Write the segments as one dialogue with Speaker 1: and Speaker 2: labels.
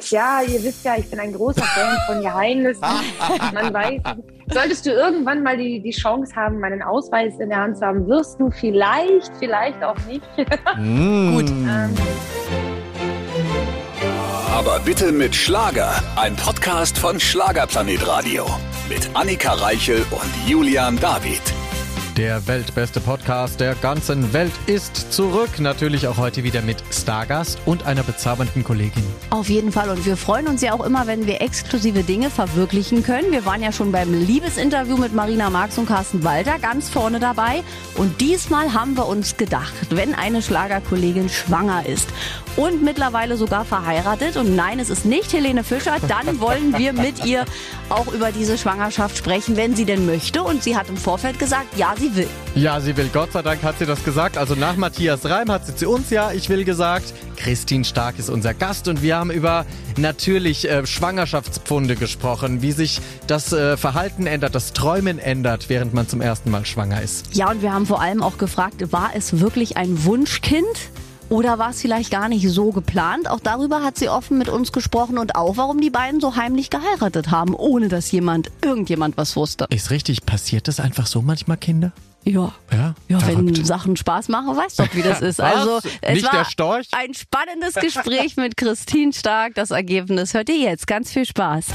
Speaker 1: Tja, ihr wisst ja, ich bin ein großer Fan von Geheimnissen. Man weiß, solltest du irgendwann mal die, die Chance haben, meinen Ausweis in der Hand zu haben, wirst du vielleicht, vielleicht auch nicht.
Speaker 2: Mm. Gut. Ähm.
Speaker 3: Aber bitte mit Schlager. Ein Podcast von Schlagerplanet Radio. Mit Annika Reichel und Julian David.
Speaker 2: Der weltbeste Podcast der ganzen Welt ist zurück. Natürlich auch heute wieder mit Stargast und einer bezaubernden Kollegin.
Speaker 4: Auf jeden Fall. Und wir freuen uns ja auch immer, wenn wir exklusive Dinge verwirklichen können. Wir waren ja schon beim Liebesinterview mit Marina Marx und Carsten Walter ganz vorne dabei. Und diesmal haben wir uns gedacht, wenn eine Schlagerkollegin schwanger ist und mittlerweile sogar verheiratet, und nein, es ist nicht Helene Fischer, dann wollen wir mit ihr auch über diese Schwangerschaft sprechen, wenn sie denn möchte. Und sie hat im Vorfeld gesagt, ja, sie will.
Speaker 2: Ja, sie will. Gott sei Dank hat sie das gesagt. Also nach Matthias Reim hat sie zu uns ja, ich will gesagt. Christine Stark ist unser Gast und wir haben über natürlich äh, Schwangerschaftspfunde gesprochen, wie sich das äh, Verhalten ändert, das Träumen ändert, während man zum ersten Mal schwanger ist.
Speaker 4: Ja, und wir haben vor allem auch gefragt, war es wirklich ein Wunschkind? Oder war es vielleicht gar nicht so geplant? Auch darüber hat sie offen mit uns gesprochen und auch, warum die beiden so heimlich geheiratet haben, ohne dass jemand, irgendjemand was wusste.
Speaker 2: Ist richtig, passiert das einfach so manchmal, Kinder?
Speaker 4: Ja. Ja, ja wenn Sachen Spaß machen, weißt doch, wie das ist. Also,
Speaker 2: es Nicht
Speaker 4: war ein spannendes Gespräch mit Christine Stark. Das Ergebnis hört ihr jetzt. Ganz viel Spaß.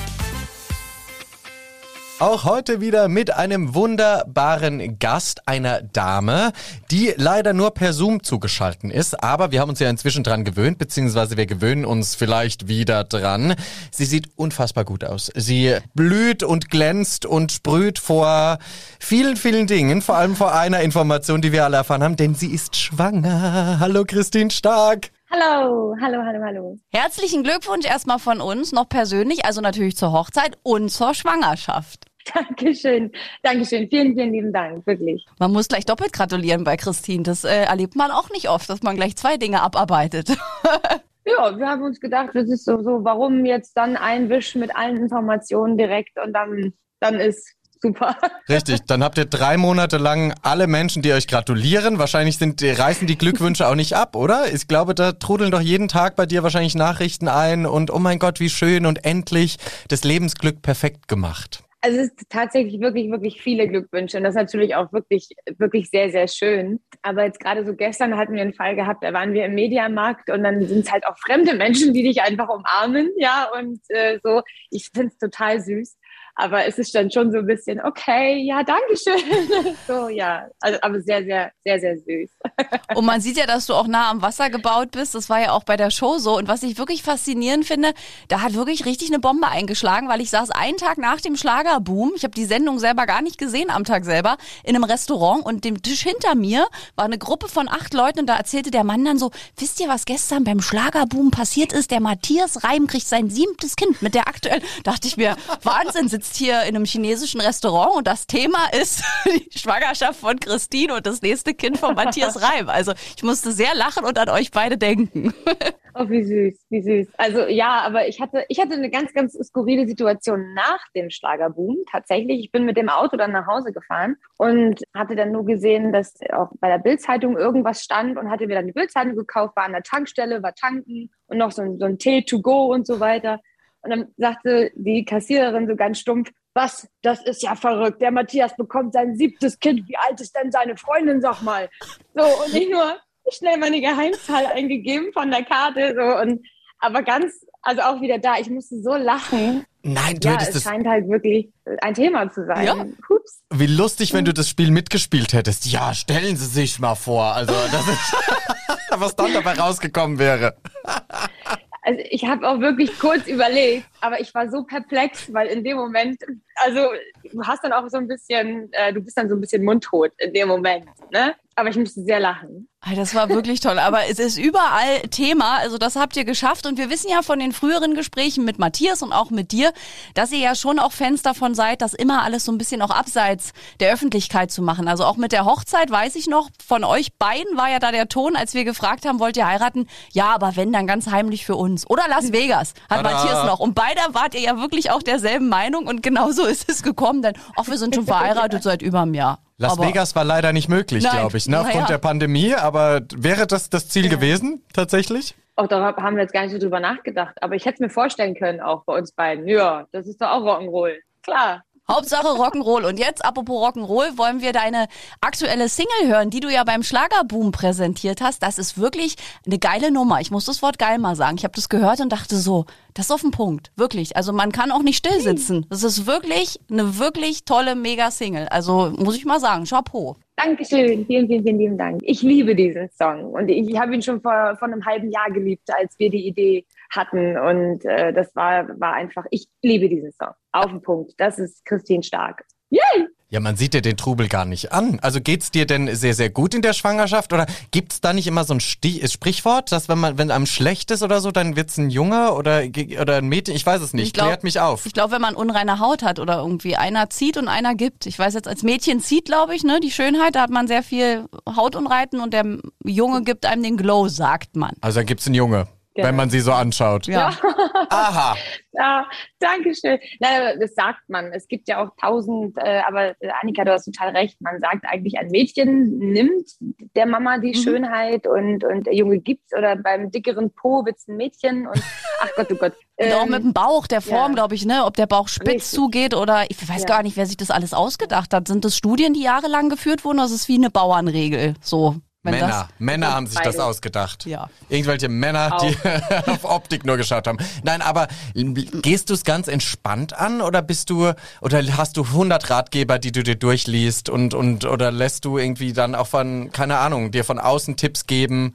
Speaker 2: Auch heute wieder mit einem wunderbaren Gast, einer Dame, die leider nur per Zoom zugeschalten ist. Aber wir haben uns ja inzwischen dran gewöhnt, beziehungsweise wir gewöhnen uns vielleicht wieder dran. Sie sieht unfassbar gut aus. Sie blüht und glänzt und sprüht vor vielen, vielen Dingen, vor allem vor einer Information, die wir alle erfahren haben, denn sie ist schwanger. Hallo Christine Stark.
Speaker 1: Hallo, hallo, hallo, hallo.
Speaker 4: Herzlichen Glückwunsch erstmal von uns, noch persönlich, also natürlich zur Hochzeit und zur Schwangerschaft.
Speaker 1: Dankeschön, Dankeschön. Vielen, vielen lieben Dank, wirklich.
Speaker 4: Man muss gleich doppelt gratulieren bei Christine. Das äh, erlebt man auch nicht oft, dass man gleich zwei Dinge abarbeitet.
Speaker 1: ja, wir haben uns gedacht, das ist so, so, warum jetzt dann ein Wisch mit allen Informationen direkt und dann, dann ist super.
Speaker 2: Richtig, dann habt ihr drei Monate lang alle Menschen, die euch gratulieren. Wahrscheinlich sind, reißen die Glückwünsche auch nicht ab, oder? Ich glaube, da trudeln doch jeden Tag bei dir wahrscheinlich Nachrichten ein und oh mein Gott, wie schön und endlich das Lebensglück perfekt gemacht.
Speaker 1: Also es ist tatsächlich wirklich, wirklich viele Glückwünsche und das ist natürlich auch wirklich, wirklich sehr, sehr schön. Aber jetzt gerade so gestern hatten wir einen Fall gehabt, da waren wir im Mediamarkt und dann sind es halt auch fremde Menschen, die dich einfach umarmen, ja, und äh, so. Ich finde es total süß. Aber es ist dann schon so ein bisschen, okay, ja, danke schön. so, ja, also, aber sehr, sehr, sehr, sehr süß.
Speaker 4: Und man sieht ja, dass du auch nah am Wasser gebaut bist. Das war ja auch bei der Show so. Und was ich wirklich faszinierend finde, da hat wirklich richtig eine Bombe eingeschlagen, weil ich saß einen Tag nach dem Schlagerboom, ich habe die Sendung selber gar nicht gesehen am Tag selber, in einem Restaurant und dem Tisch hinter mir war eine Gruppe von acht Leuten und da erzählte der Mann dann so, wisst ihr, was gestern beim Schlagerboom passiert ist? Der Matthias Reim kriegt sein siebtes Kind mit der aktuellen, dachte ich mir, Wahnsinn, sitzt sitzt hier in einem chinesischen Restaurant und das Thema ist die Schwangerschaft von Christine und das nächste Kind von Matthias Reim. Also ich musste sehr lachen und an euch beide denken.
Speaker 1: Oh, wie süß, wie süß. Also ja, aber ich hatte, ich hatte eine ganz, ganz skurrile Situation nach dem Schlagerboom. Tatsächlich, ich bin mit dem Auto dann nach Hause gefahren und hatte dann nur gesehen, dass auch bei der Bildzeitung irgendwas stand und hatte mir dann die Bildzeitung gekauft, war an der Tankstelle, war tanken und noch so ein, so ein Tee to go und so weiter. Und dann sagte die Kassiererin so ganz stumpf, was, das ist ja verrückt. Der Matthias bekommt sein siebtes Kind. Wie alt ist denn seine Freundin, sag mal? So, und ich nur schnell meine Geheimzahl eingegeben von der Karte. So, und, aber ganz, also auch wieder da, ich musste so lachen.
Speaker 2: Nein, du
Speaker 1: ja,
Speaker 2: hättest
Speaker 1: es scheint halt wirklich ein Thema zu sein. Ja.
Speaker 2: Hups. Wie lustig, wenn du das Spiel mitgespielt hättest. Ja, stellen Sie sich mal vor. Also, das ist, was dann dabei rausgekommen wäre.
Speaker 1: Also ich habe auch wirklich kurz überlegt, aber ich war so perplex, weil in dem Moment, also du hast dann auch so ein bisschen, äh, du bist dann so ein bisschen mundtot in dem Moment, ne? Aber ich musste sehr lachen.
Speaker 4: Das war wirklich toll. Aber es ist überall Thema. Also das habt ihr geschafft. Und wir wissen ja von den früheren Gesprächen mit Matthias und auch mit dir, dass ihr ja schon auch Fans davon seid, das immer alles so ein bisschen auch abseits der Öffentlichkeit zu machen. Also auch mit der Hochzeit weiß ich noch, von euch beiden war ja da der Ton, als wir gefragt haben, wollt ihr heiraten? Ja, aber wenn, dann ganz heimlich für uns. Oder Las Vegas, hat Tada. Matthias noch. Und beide wart ihr ja wirklich auch derselben Meinung. Und genauso ist es gekommen. Denn, ach, wir sind schon verheiratet seit über einem Jahr.
Speaker 2: Las aber Vegas war leider nicht möglich, glaube ich, ne, aufgrund ja. der Pandemie. Aber wäre das das Ziel ja. gewesen, tatsächlich?
Speaker 1: Auch da haben wir jetzt gar nicht so drüber nachgedacht. Aber ich hätte es mir vorstellen können, auch bei uns beiden. Ja, das ist doch auch Rock'n'Roll. Klar.
Speaker 4: Hauptsache Rock'n'Roll. Und jetzt, apropos Rock'n'Roll, wollen wir deine aktuelle Single hören, die du ja beim Schlagerboom präsentiert hast. Das ist wirklich eine geile Nummer. Ich muss das Wort geil mal sagen. Ich habe das gehört und dachte so, das ist auf den Punkt. Wirklich. Also man kann auch nicht still sitzen. Das ist wirklich eine wirklich tolle Mega-Single. Also muss ich mal sagen, Chapeau.
Speaker 1: Dankeschön, vielen, vielen, vielen lieben Dank. Ich liebe diesen Song und ich habe ihn schon vor, vor einem halben Jahr geliebt, als wir die Idee hatten und äh, das war, war einfach, ich liebe diesen Song. Auf den Punkt. Das ist Christine Stark. Yay!
Speaker 2: Ja, man sieht dir den Trubel gar nicht an. Also geht's dir denn sehr, sehr gut in der Schwangerschaft oder gibt's da nicht immer so ein Stich Sprichwort, dass wenn man, wenn einem schlecht ist oder so, dann wird's ein Junge oder, oder ein Mädchen? Ich weiß es nicht.
Speaker 4: glaub,
Speaker 2: Klärt mich auf.
Speaker 4: Ich glaube, wenn man unreine Haut hat oder irgendwie einer zieht und einer gibt. Ich weiß jetzt, als Mädchen zieht, glaube ich, ne, die Schönheit, da hat man sehr viel Hautunreiten und der Junge gibt einem den Glow, sagt man.
Speaker 2: Also dann gibt's einen Junge. Genau. Wenn man sie so anschaut.
Speaker 4: Ja.
Speaker 2: Aha.
Speaker 1: Ja, danke schön. Nein, das sagt man. Es gibt ja auch tausend, äh, aber Annika, du hast total recht. Man sagt eigentlich, ein Mädchen nimmt der Mama die mhm. Schönheit und, und der Junge gibt's oder beim dickeren Po wird's ein Mädchen und ach Gott, oh Gott.
Speaker 4: Und auch mit dem Bauch, der Form, ja. glaube ich, ne? Ob der Bauch spitz Richtig. zugeht oder ich weiß ja. gar nicht, wer sich das alles ausgedacht hat. Sind das Studien, die jahrelang geführt wurden? Das ist wie eine Bauernregel. So.
Speaker 2: Männer, das, Männer haben sich beide. das ausgedacht.
Speaker 4: Ja.
Speaker 2: Irgendwelche Männer, Auch. die auf Optik nur geschaut haben. Nein, aber gehst du es ganz entspannt an oder bist du oder hast du 100 Ratgeber, die du dir durchliest und und oder lässt du irgendwie dann auch von keine Ahnung dir von außen Tipps geben?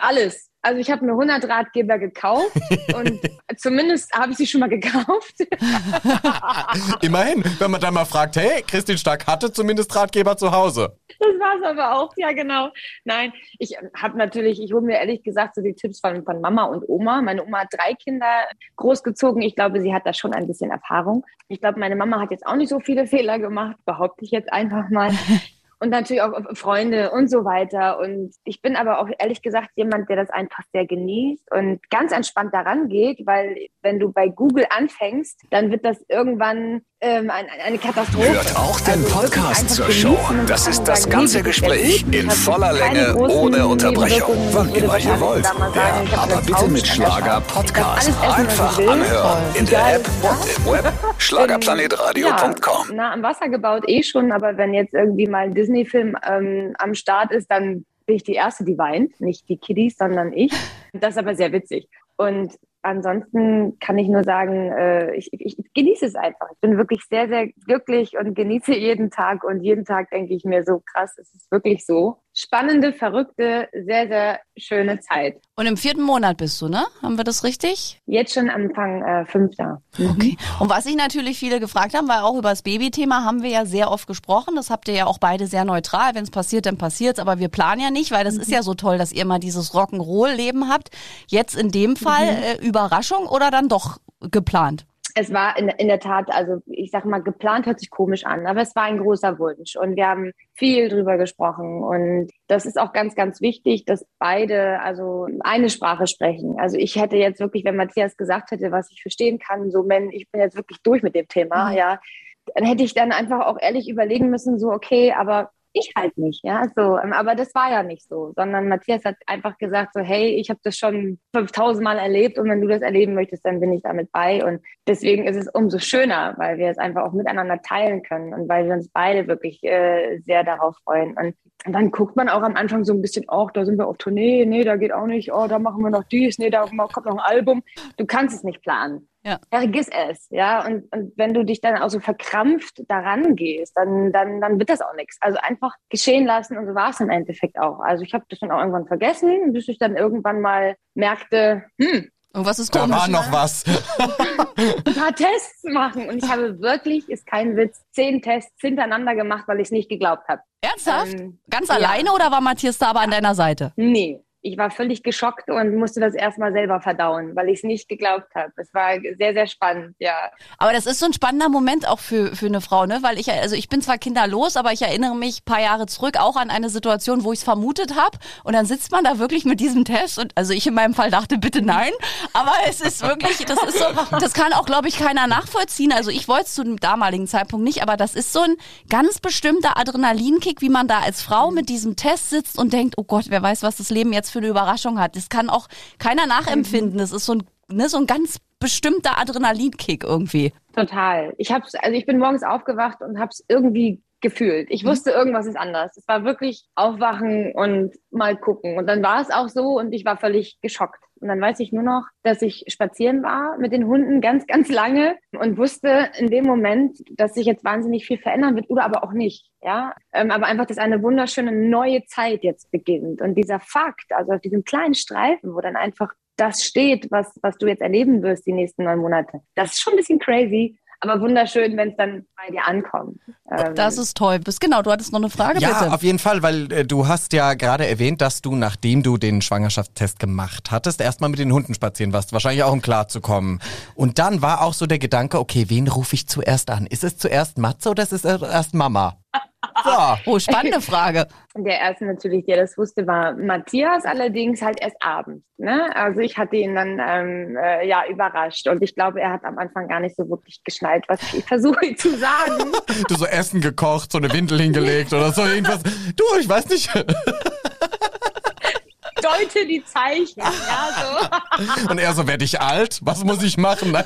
Speaker 1: Alles. Also ich habe mir 100 Ratgeber gekauft und zumindest habe ich sie schon mal gekauft.
Speaker 2: Immerhin, wenn man dann mal fragt, hey, Christine Stark hatte zumindest Ratgeber zu Hause.
Speaker 1: Das war es aber auch, ja genau. Nein, ich habe natürlich, ich hole mir ehrlich gesagt so die Tipps von, von Mama und Oma. Meine Oma hat drei Kinder großgezogen. Ich glaube, sie hat da schon ein bisschen Erfahrung. Ich glaube, meine Mama hat jetzt auch nicht so viele Fehler gemacht, behaupte ich jetzt einfach mal und natürlich auch Freunde und so weiter. Und ich bin aber auch ehrlich gesagt jemand, der das einfach sehr genießt und ganz entspannt daran geht, weil wenn du bei Google anfängst, dann wird das irgendwann ähm, eine, eine Katastrophe.
Speaker 3: Hört auch den also Podcast zur Show. Das ist das ganze Gespräch in voller Länge, ohne Unterbrechung. Wann immer ihr wollt. Ja, aber bitte mit Schlager Podcast. Einfach anhören. In der App und im Web. Schlagerplanetradio.com.
Speaker 1: Ja, nah am Wasser gebaut eh schon, aber wenn jetzt irgendwie mal ein Disney-Film ähm, am Start ist, dann bin ich die Erste, die weint. Nicht die Kiddies, sondern ich. Das ist aber sehr witzig. Und ansonsten kann ich nur sagen, äh, ich, ich, genieße es einfach. Ich bin wirklich sehr, sehr glücklich und genieße jeden Tag. Und jeden Tag denke ich mir so krass, es ist wirklich so. Spannende, verrückte, sehr, sehr schöne Zeit.
Speaker 4: Und im vierten Monat bist du, ne? Haben wir das richtig?
Speaker 1: Jetzt schon Anfang äh, fünfter.
Speaker 4: Mhm. Okay. Und was sich natürlich viele gefragt haben, weil auch über das Babythema haben wir ja sehr oft gesprochen. Das habt ihr ja auch beide sehr neutral. Wenn es passiert, dann passiert Aber wir planen ja nicht, weil das mhm. ist ja so toll, dass ihr mal dieses Rock'n'Roll-Leben habt. Jetzt in dem Fall mhm. äh, Überraschung oder dann doch geplant?
Speaker 1: Es war in, in der Tat, also ich sag mal, geplant hört sich komisch an, aber es war ein großer Wunsch und wir haben viel drüber gesprochen und das ist auch ganz, ganz wichtig, dass beide also eine Sprache sprechen. Also ich hätte jetzt wirklich, wenn Matthias gesagt hätte, was ich verstehen kann, so, wenn ich bin jetzt wirklich durch mit dem Thema, mhm. ja, dann hätte ich dann einfach auch ehrlich überlegen müssen, so, okay, aber ich halt nicht, ja, so, ähm, aber das war ja nicht so, sondern Matthias hat einfach gesagt so, hey, ich habe das schon 5000 Mal erlebt und wenn du das erleben möchtest, dann bin ich damit bei und deswegen ist es umso schöner, weil wir es einfach auch miteinander teilen können und weil wir uns beide wirklich äh, sehr darauf freuen und und dann guckt man auch am Anfang so ein bisschen, oh, da sind wir auf Tournee, nee, da geht auch nicht, oh, da machen wir noch dies, nee, da kommt noch ein Album. Du kannst es nicht planen. Ja. Vergiss es, ja. Und, und wenn du dich dann auch so verkrampft daran gehst, dann, dann, dann wird das auch nichts. Also einfach geschehen lassen und so war es im Endeffekt auch. Also ich habe das dann auch irgendwann vergessen, bis ich dann irgendwann mal merkte, hm,
Speaker 4: und was ist
Speaker 2: komisch? Da war noch was.
Speaker 1: ein paar Tests machen. Und ich habe wirklich, ist kein Witz, zehn Tests hintereinander gemacht, weil ich es nicht geglaubt habe.
Speaker 4: Ernsthaft? Ähm, Ganz alleine ja. oder war Matthias da aber an deiner Seite?
Speaker 1: Nee, ich war völlig geschockt und musste das erstmal selber verdauen, weil ich es nicht geglaubt habe. Es war sehr, sehr spannend, ja.
Speaker 4: Aber das ist so ein spannender Moment auch für, für eine Frau, ne? Weil ich, also ich bin zwar kinderlos, aber ich erinnere mich paar Jahre zurück auch an eine Situation, wo ich es vermutet habe. Und dann sitzt man da wirklich mit diesem Test und also ich in meinem Fall dachte, bitte nein. Aber es ist wirklich, das ist so, das kann auch, glaube ich, keiner nachvollziehen. Also ich wollte es zu dem damaligen Zeitpunkt nicht, aber das ist so ein ganz bestimmter Adrenalinkick, wie man da als Frau mit diesem Test sitzt und denkt, oh Gott, wer weiß, was das Leben jetzt für eine Überraschung hat. Das kann auch keiner nachempfinden. Das ist so ein, ne, so ein ganz bestimmter Adrenalinkick irgendwie.
Speaker 1: Total. Ich hab's, also ich bin morgens aufgewacht und hab's irgendwie gefühlt. Ich mhm. wusste, irgendwas ist anders. Es war wirklich aufwachen und mal gucken. Und dann war es auch so und ich war völlig geschockt. Und dann weiß ich nur noch, dass ich spazieren war mit den Hunden ganz, ganz lange und wusste in dem Moment, dass sich jetzt wahnsinnig viel verändern wird oder aber auch nicht. Ja, ähm, aber einfach, dass eine wunderschöne neue Zeit jetzt beginnt. Und dieser Fakt, also auf diesem kleinen Streifen, wo dann einfach das steht, was, was du jetzt erleben wirst die nächsten neun Monate. Das ist schon ein bisschen crazy, aber wunderschön, wenn es dann bei dir ankommt.
Speaker 4: Ähm das ist toll. Bis genau, du hattest noch eine Frage,
Speaker 2: ja,
Speaker 4: bitte.
Speaker 2: Ja, auf jeden Fall, weil äh, du hast ja gerade erwähnt, dass du, nachdem du den Schwangerschaftstest gemacht hattest, erstmal mit den Hunden spazieren warst, wahrscheinlich auch um klarzukommen. Und dann war auch so der Gedanke, okay, wen rufe ich zuerst an? Ist es zuerst Matze oder ist es erst Mama?
Speaker 4: So. Oh, spannende Frage.
Speaker 1: Der erste natürlich, der das wusste, war Matthias, allerdings halt erst abends. Ne? Also ich hatte ihn dann ähm, äh, ja überrascht und ich glaube, er hat am Anfang gar nicht so wirklich geschnallt, was ich versuche zu sagen.
Speaker 2: Du so Essen gekocht, so eine Windel hingelegt oder so irgendwas. Du, ich weiß nicht.
Speaker 1: Deute die Zeichen. Ja,
Speaker 2: so. Und er so, werde ich alt? Was muss ich machen?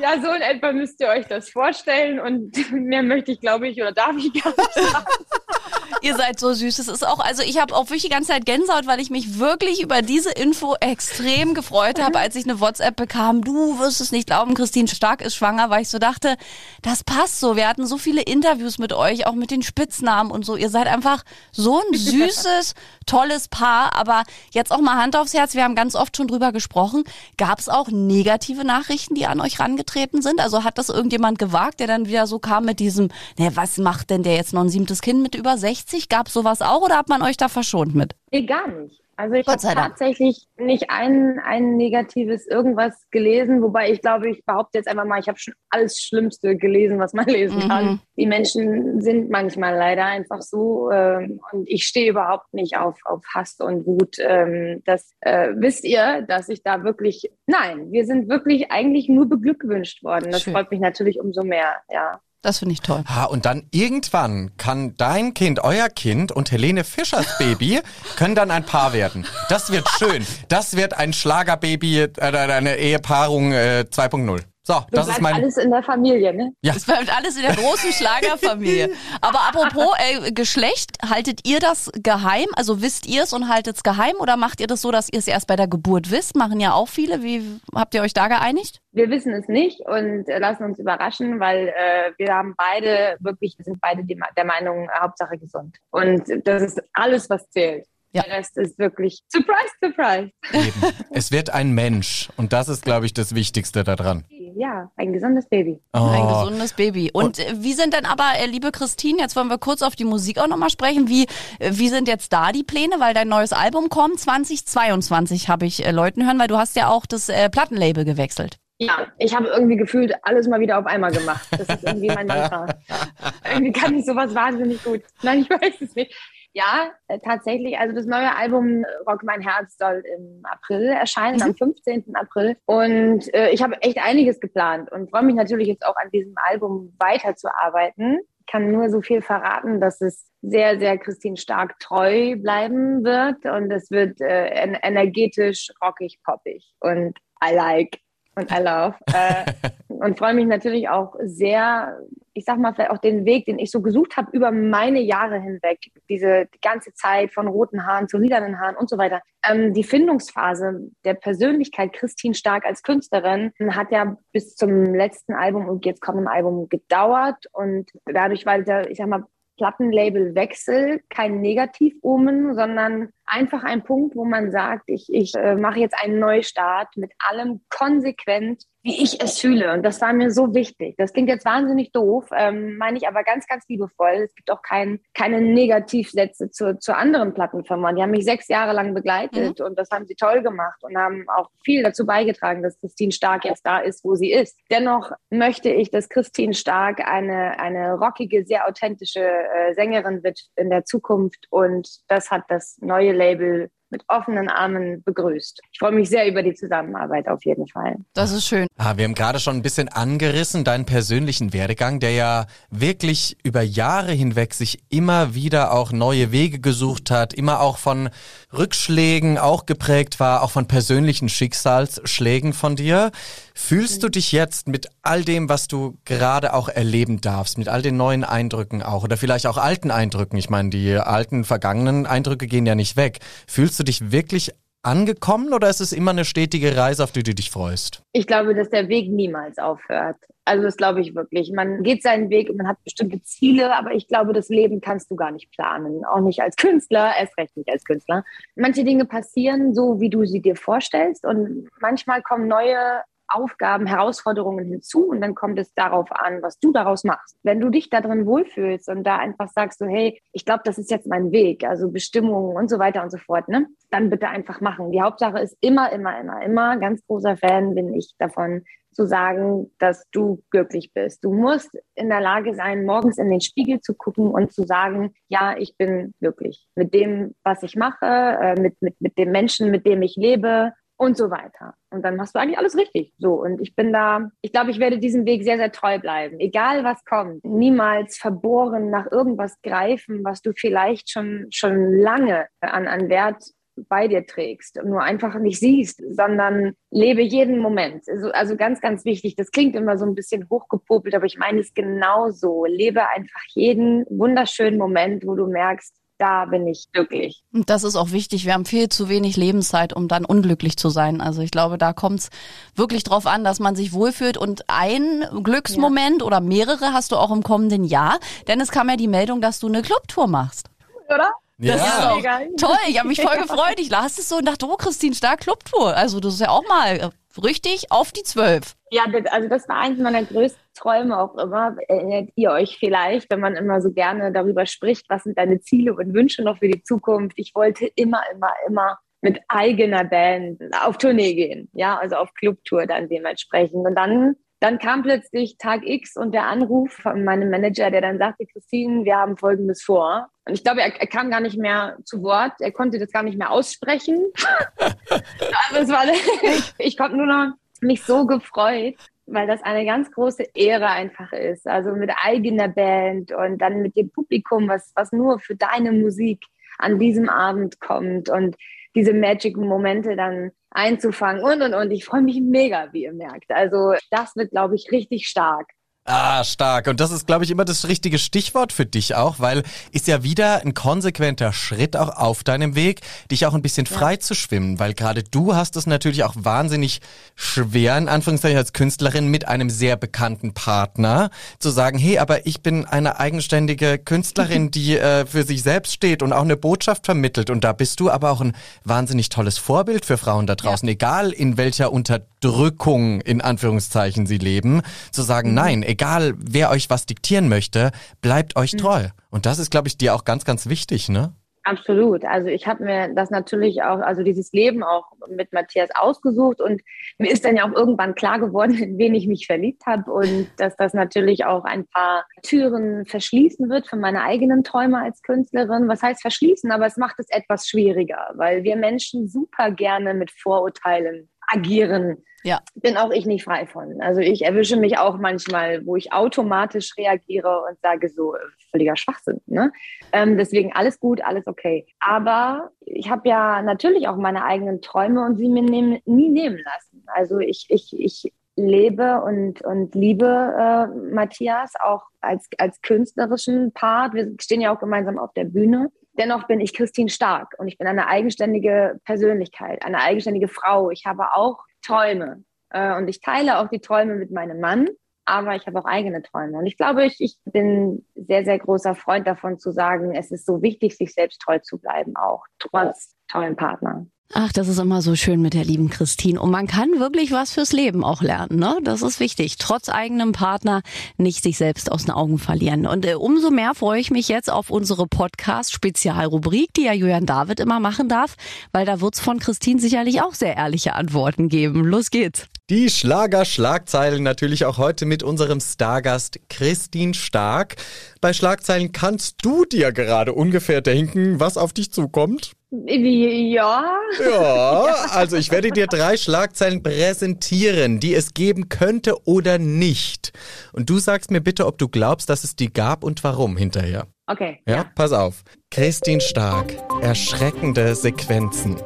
Speaker 1: Ja, so in etwa müsst ihr euch das vorstellen und mehr möchte ich, glaube ich, oder darf ich gar nicht sagen.
Speaker 4: Ihr seid so süß. Es ist auch, also ich habe auch wirklich die ganze Zeit Gänsehaut, weil ich mich wirklich über diese Info extrem gefreut habe, als ich eine WhatsApp bekam. Du wirst es nicht glauben, Christine Stark ist schwanger, weil ich so dachte, das passt so. Wir hatten so viele Interviews mit euch, auch mit den Spitznamen und so. Ihr seid einfach so ein süßes, tolles Paar. Aber jetzt auch mal Hand aufs Herz. Wir haben ganz oft schon drüber gesprochen. Gab es auch negative Nachrichten, die an euch rangetreten sind? Also hat das irgendjemand gewagt, der dann wieder so kam mit diesem, ne, was macht denn der jetzt noch ein siebtes Kind mit über 60? 60? Gab sowas auch oder hat man euch da verschont mit?
Speaker 1: Nee, gar nicht. Also ich habe tatsächlich nicht ein, ein negatives irgendwas gelesen, wobei ich glaube, ich behaupte jetzt einfach mal, ich habe schon alles Schlimmste gelesen, was man lesen mhm. kann. Die Menschen sind manchmal leider einfach so ähm, und ich stehe überhaupt nicht auf, auf Hass und Wut. Ähm, das äh, wisst ihr, dass ich da wirklich, nein, wir sind wirklich eigentlich nur beglückwünscht worden. Das Schön. freut mich natürlich umso mehr, ja.
Speaker 4: Das finde ich toll.
Speaker 2: Ha, und dann irgendwann kann dein Kind, euer Kind und Helene Fischers Baby können dann ein Paar werden. Das wird schön. Das wird ein Schlagerbaby, äh, eine Ehepaarung äh, 2.0. So, das ist mein.
Speaker 1: alles in der Familie, ne?
Speaker 4: Ja. Es bleibt alles in der großen Schlagerfamilie. Aber apropos äh, Geschlecht, haltet ihr das geheim? Also wisst ihr es und haltet es geheim oder macht ihr das so, dass ihr es erst bei der Geburt wisst? Machen ja auch viele. Wie habt ihr euch da geeinigt?
Speaker 1: Wir wissen es nicht und äh, lassen uns überraschen, weil äh, wir haben beide wirklich, wir sind beide die, der Meinung, Hauptsache gesund. Und das ist alles, was zählt. Ja. Der Rest ist wirklich Surprise, Surprise.
Speaker 2: Eben. Es wird ein Mensch und das ist, glaube ich, das Wichtigste daran.
Speaker 1: Ja, ein gesundes Baby.
Speaker 4: Oh. Ein gesundes Baby. Und, und, äh, wie sind denn aber, äh, liebe Christine, jetzt wollen wir kurz auf die Musik auch nochmal sprechen. Wie, äh, wie sind jetzt da die Pläne? Weil dein neues Album kommt 2022, habe ich Leuten hören, weil du hast ja auch das äh, Plattenlabel gewechselt.
Speaker 1: Ja, ich habe irgendwie gefühlt alles mal wieder auf einmal gemacht. Das ist irgendwie mein Mantra. irgendwie kann ich sowas wahnsinnig gut. Nein, ich weiß es nicht. Ja, äh, tatsächlich. Also das neue Album Rock mein Herz soll im April erscheinen, mhm. am 15. April. Und äh, ich habe echt einiges geplant und freue mich natürlich jetzt auch an diesem Album weiterzuarbeiten. Ich kann nur so viel verraten, dass es sehr, sehr Christine Stark treu bleiben wird und es wird äh, energetisch, rockig, poppig und I like und I love. Äh, und freue mich natürlich auch sehr, ich sag mal, vielleicht auch den Weg, den ich so gesucht habe über meine Jahre hinweg, diese die ganze Zeit von roten Haaren zu lilanen Haaren und so weiter. Ähm, die Findungsphase der Persönlichkeit Christine Stark als Künstlerin hat ja bis zum letzten Album und jetzt kommt ein Album gedauert und dadurch war der, ich sag mal, Plattenlabelwechsel kein Negativomen, sondern einfach ein Punkt, wo man sagt, ich, ich äh, mache jetzt einen Neustart mit allem konsequent wie ich es fühle. Und das war mir so wichtig. Das klingt jetzt wahnsinnig doof, ähm, meine ich aber ganz, ganz liebevoll. Es gibt auch kein, keine Negativsätze zu, zu anderen Plattenfirmen. Die haben mich sechs Jahre lang begleitet mhm. und das haben sie toll gemacht und haben auch viel dazu beigetragen, dass Christine Stark jetzt da ist, wo sie ist. Dennoch möchte ich, dass Christine Stark eine, eine rockige, sehr authentische äh, Sängerin wird in der Zukunft und das hat das neue Label mit offenen Armen begrüßt. Ich freue mich sehr über die Zusammenarbeit auf jeden Fall.
Speaker 4: Das ist schön.
Speaker 2: Ah, wir haben gerade schon ein bisschen angerissen, deinen persönlichen Werdegang, der ja wirklich über Jahre hinweg sich immer wieder auch neue Wege gesucht hat, immer auch von Rückschlägen auch geprägt war, auch von persönlichen Schicksalsschlägen von dir. Fühlst du dich jetzt mit all dem, was du gerade auch erleben darfst, mit all den neuen Eindrücken auch oder vielleicht auch alten Eindrücken, ich meine, die alten vergangenen Eindrücke gehen ja nicht weg, fühlst du dich wirklich angekommen oder ist es immer eine stetige Reise, auf die du dich freust?
Speaker 1: Ich glaube, dass der Weg niemals aufhört. Also das glaube ich wirklich. Man geht seinen Weg und man hat bestimmte Ziele, aber ich glaube, das Leben kannst du gar nicht planen. Auch nicht als Künstler, erst recht nicht als Künstler. Manche Dinge passieren so, wie du sie dir vorstellst und manchmal kommen neue Aufgaben, Herausforderungen hinzu und dann kommt es darauf an, was du daraus machst. Wenn du dich da drin wohlfühlst und da einfach sagst so, hey, ich glaube, das ist jetzt mein Weg, also Bestimmungen und so weiter und so fort, ne? Dann bitte einfach machen. Die Hauptsache ist immer, immer, immer, immer, ganz großer Fan bin ich davon, zu sagen, dass du glücklich bist. Du musst in der Lage sein, morgens in den Spiegel zu gucken und zu sagen, ja, ich bin glücklich mit dem, was ich mache, äh, mit, mit, mit dem Menschen, mit dem ich lebe, und so weiter. Und dann machst du eigentlich alles richtig. So. Und ich bin da, ich glaube, ich werde diesem Weg sehr, sehr treu bleiben. Egal was kommt. Niemals verboren nach irgendwas greifen, was du vielleicht schon, schon lange an, an Wert bei dir trägst, nur einfach nicht siehst, sondern lebe jeden Moment. Also, also ganz, ganz wichtig. Das klingt immer so ein bisschen hochgepopelt, aber ich meine es genauso. Lebe einfach jeden wunderschönen Moment, wo du merkst, da bin ich glücklich.
Speaker 4: Und das ist auch wichtig. Wir haben viel zu wenig Lebenszeit, um dann unglücklich zu sein. Also ich glaube, da kommt es wirklich drauf an, dass man sich wohlfühlt. Und ein Glücksmoment ja. oder mehrere hast du auch im kommenden Jahr. Denn es kam ja die Meldung, dass du eine Clubtour machst.
Speaker 1: Oder?
Speaker 4: Das ja. ist doch toll. Ich habe mich voll gefreut. Ich las es so und dachte, oh, Christine Stark Clubtour. Also das ist ja auch mal richtig auf die Zwölf.
Speaker 1: Ja, also das war eines meiner größten Träume auch immer. Erinnert ihr euch vielleicht, wenn man immer so gerne darüber spricht, was sind deine Ziele und Wünsche noch für die Zukunft? Ich wollte immer, immer, immer mit eigener Band auf Tournee gehen. Ja, also auf Clubtour dann dementsprechend. Und dann dann kam plötzlich Tag X und der Anruf von meinem Manager, der dann sagte, Christine, wir haben Folgendes vor. Und ich glaube, er, er kam gar nicht mehr zu Wort. Er konnte das gar nicht mehr aussprechen. also es war, ich, ich konnte nur noch mich so gefreut, weil das eine ganz große Ehre einfach ist. Also mit eigener Band und dann mit dem Publikum, was, was nur für deine Musik an diesem Abend kommt und diese Magic-Momente dann einzufangen und und und. Ich freue mich mega, wie ihr merkt. Also das wird, glaube ich, richtig stark.
Speaker 2: Ah, stark. Und das ist, glaube ich, immer das richtige Stichwort für dich auch, weil ist ja wieder ein konsequenter Schritt auch auf deinem Weg, dich auch ein bisschen ja. frei zu schwimmen, weil gerade du hast es natürlich auch wahnsinnig schwer, in Anführungszeichen als Künstlerin mit einem sehr bekannten Partner zu sagen, hey, aber ich bin eine eigenständige Künstlerin, die äh, für sich selbst steht und auch eine Botschaft vermittelt. Und da bist du aber auch ein wahnsinnig tolles Vorbild für Frauen da draußen, ja. egal in welcher Unterdrückung in Anführungszeichen sie leben, zu sagen, mhm. nein, egal wer euch was diktieren möchte, bleibt euch mhm. treu. Und das ist, glaube ich, dir auch ganz, ganz wichtig, ne?
Speaker 1: Absolut. Also ich habe mir das natürlich auch, also dieses Leben auch mit Matthias ausgesucht und mir ist dann ja auch irgendwann klar geworden, in wen ich mich verliebt habe und dass das natürlich auch ein paar Türen verschließen wird für meine eigenen Träume als Künstlerin. Was heißt verschließen? Aber es macht es etwas schwieriger, weil wir Menschen super gerne mit Vorurteilen agieren ja. Bin auch ich nicht frei von. Also ich erwische mich auch manchmal, wo ich automatisch reagiere und sage so, völliger Schwachsinn. Ne? Ähm, deswegen alles gut, alles okay. Aber ich habe ja natürlich auch meine eigenen Träume und sie mir nehm, nie nehmen lassen. Also ich, ich, ich lebe und, und liebe äh, Matthias auch als, als künstlerischen Part. Wir stehen ja auch gemeinsam auf der Bühne. Dennoch bin ich Christine Stark und ich bin eine eigenständige Persönlichkeit, eine eigenständige Frau. Ich habe auch Träume. Äh, und ich teile auch die Träume mit meinem Mann, aber ich habe auch eigene Träume. Und ich glaube, ich, ich bin sehr, sehr großer Freund davon zu sagen, es ist so wichtig, sich selbst treu zu bleiben, auch trotz tollen Partnern.
Speaker 4: Ach, das ist immer so schön mit der lieben Christine. Und man kann wirklich was fürs Leben auch lernen, ne? Das ist wichtig. Trotz eigenem Partner nicht sich selbst aus den Augen verlieren. Und äh, umso mehr freue ich mich jetzt auf unsere Podcast-Spezialrubrik, die ja Julian David immer machen darf, weil da wird's von Christine sicherlich auch sehr ehrliche Antworten geben. Los geht's.
Speaker 2: Die Schlager-Schlagzeilen natürlich auch heute mit unserem Stargast Christine Stark. Bei Schlagzeilen kannst du dir gerade ungefähr denken, was auf dich zukommt?
Speaker 1: Ja.
Speaker 2: Ja, also ich werde dir drei Schlagzeilen präsentieren, die es geben könnte oder nicht. Und du sagst mir bitte, ob du glaubst, dass es die gab und warum hinterher.
Speaker 1: Okay.
Speaker 2: Ja, ja. pass auf. Christine Stark, erschreckende Sequenzen.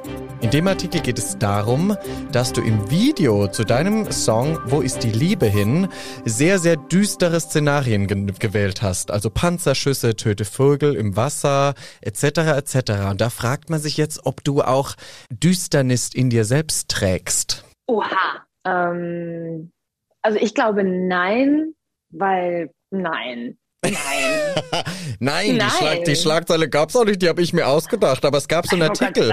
Speaker 2: In dem Artikel geht es darum, dass du im Video zu deinem Song Wo ist die Liebe hin sehr, sehr düstere Szenarien ge gewählt hast. Also Panzerschüsse, töte Vögel im Wasser etc. etc. Und da fragt man sich jetzt, ob du auch Düsternis in dir selbst trägst.
Speaker 1: Oha. Ähm, also ich glaube nein, weil nein.
Speaker 2: Nein. Nein, Die, Schlag, die, Schlagzeile gab es auch nicht, die habe ich mir ausgedacht. Aber es gab so einen Artikel,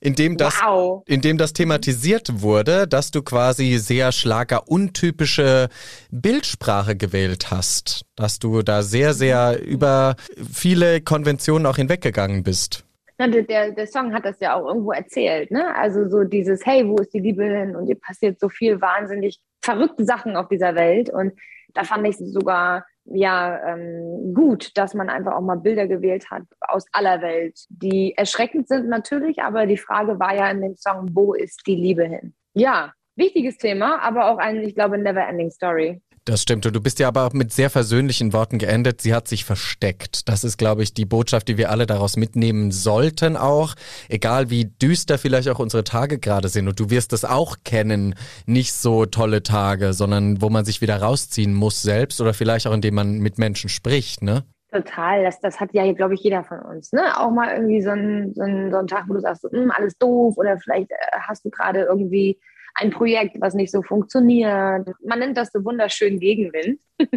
Speaker 2: in dem, das, wow. in dem das thematisiert wurde, dass du quasi sehr schlageruntypische Bildsprache gewählt hast. Dass du da sehr, sehr über viele Konventionen auch hinweggegangen bist.
Speaker 1: Der, der, der Song hat das ja auch irgendwo erzählt, ne? Also so dieses, hey, wo ist die Liebe hin? Und ihr passiert so viel wahnsinnig verrückte Sachen auf dieser Welt. Und da fand ich sogar ja ähm, gut, dass man einfach auch mal Bilder gewählt hat aus aller Welt, die erschreckend sind natürlich, aber die Frage war ja in dem Song, wo ist die Liebe hin? Ja, wichtiges Thema, aber auch ein, ich glaube, never ending story.
Speaker 2: Das stimmt. Und du bist ja aber auch mit sehr versöhnlichen Worten geendet. Sie hat sich versteckt. Das ist, glaube ich, die Botschaft, die wir alle daraus mitnehmen sollten auch. Egal wie düster vielleicht auch unsere Tage gerade sind. Und du wirst das auch kennen. Nicht so tolle Tage, sondern wo man sich wieder rausziehen muss selbst oder vielleicht auch indem man mit Menschen spricht, ne?
Speaker 1: Total, das, das hat ja, glaube ich, jeder von uns. Ne? Auch mal irgendwie so ein, so ein, so ein Tag, wo du sagst, hm, alles doof oder vielleicht äh, hast du gerade irgendwie ein Projekt, was nicht so funktioniert. Man nennt das so wunderschön Gegenwind.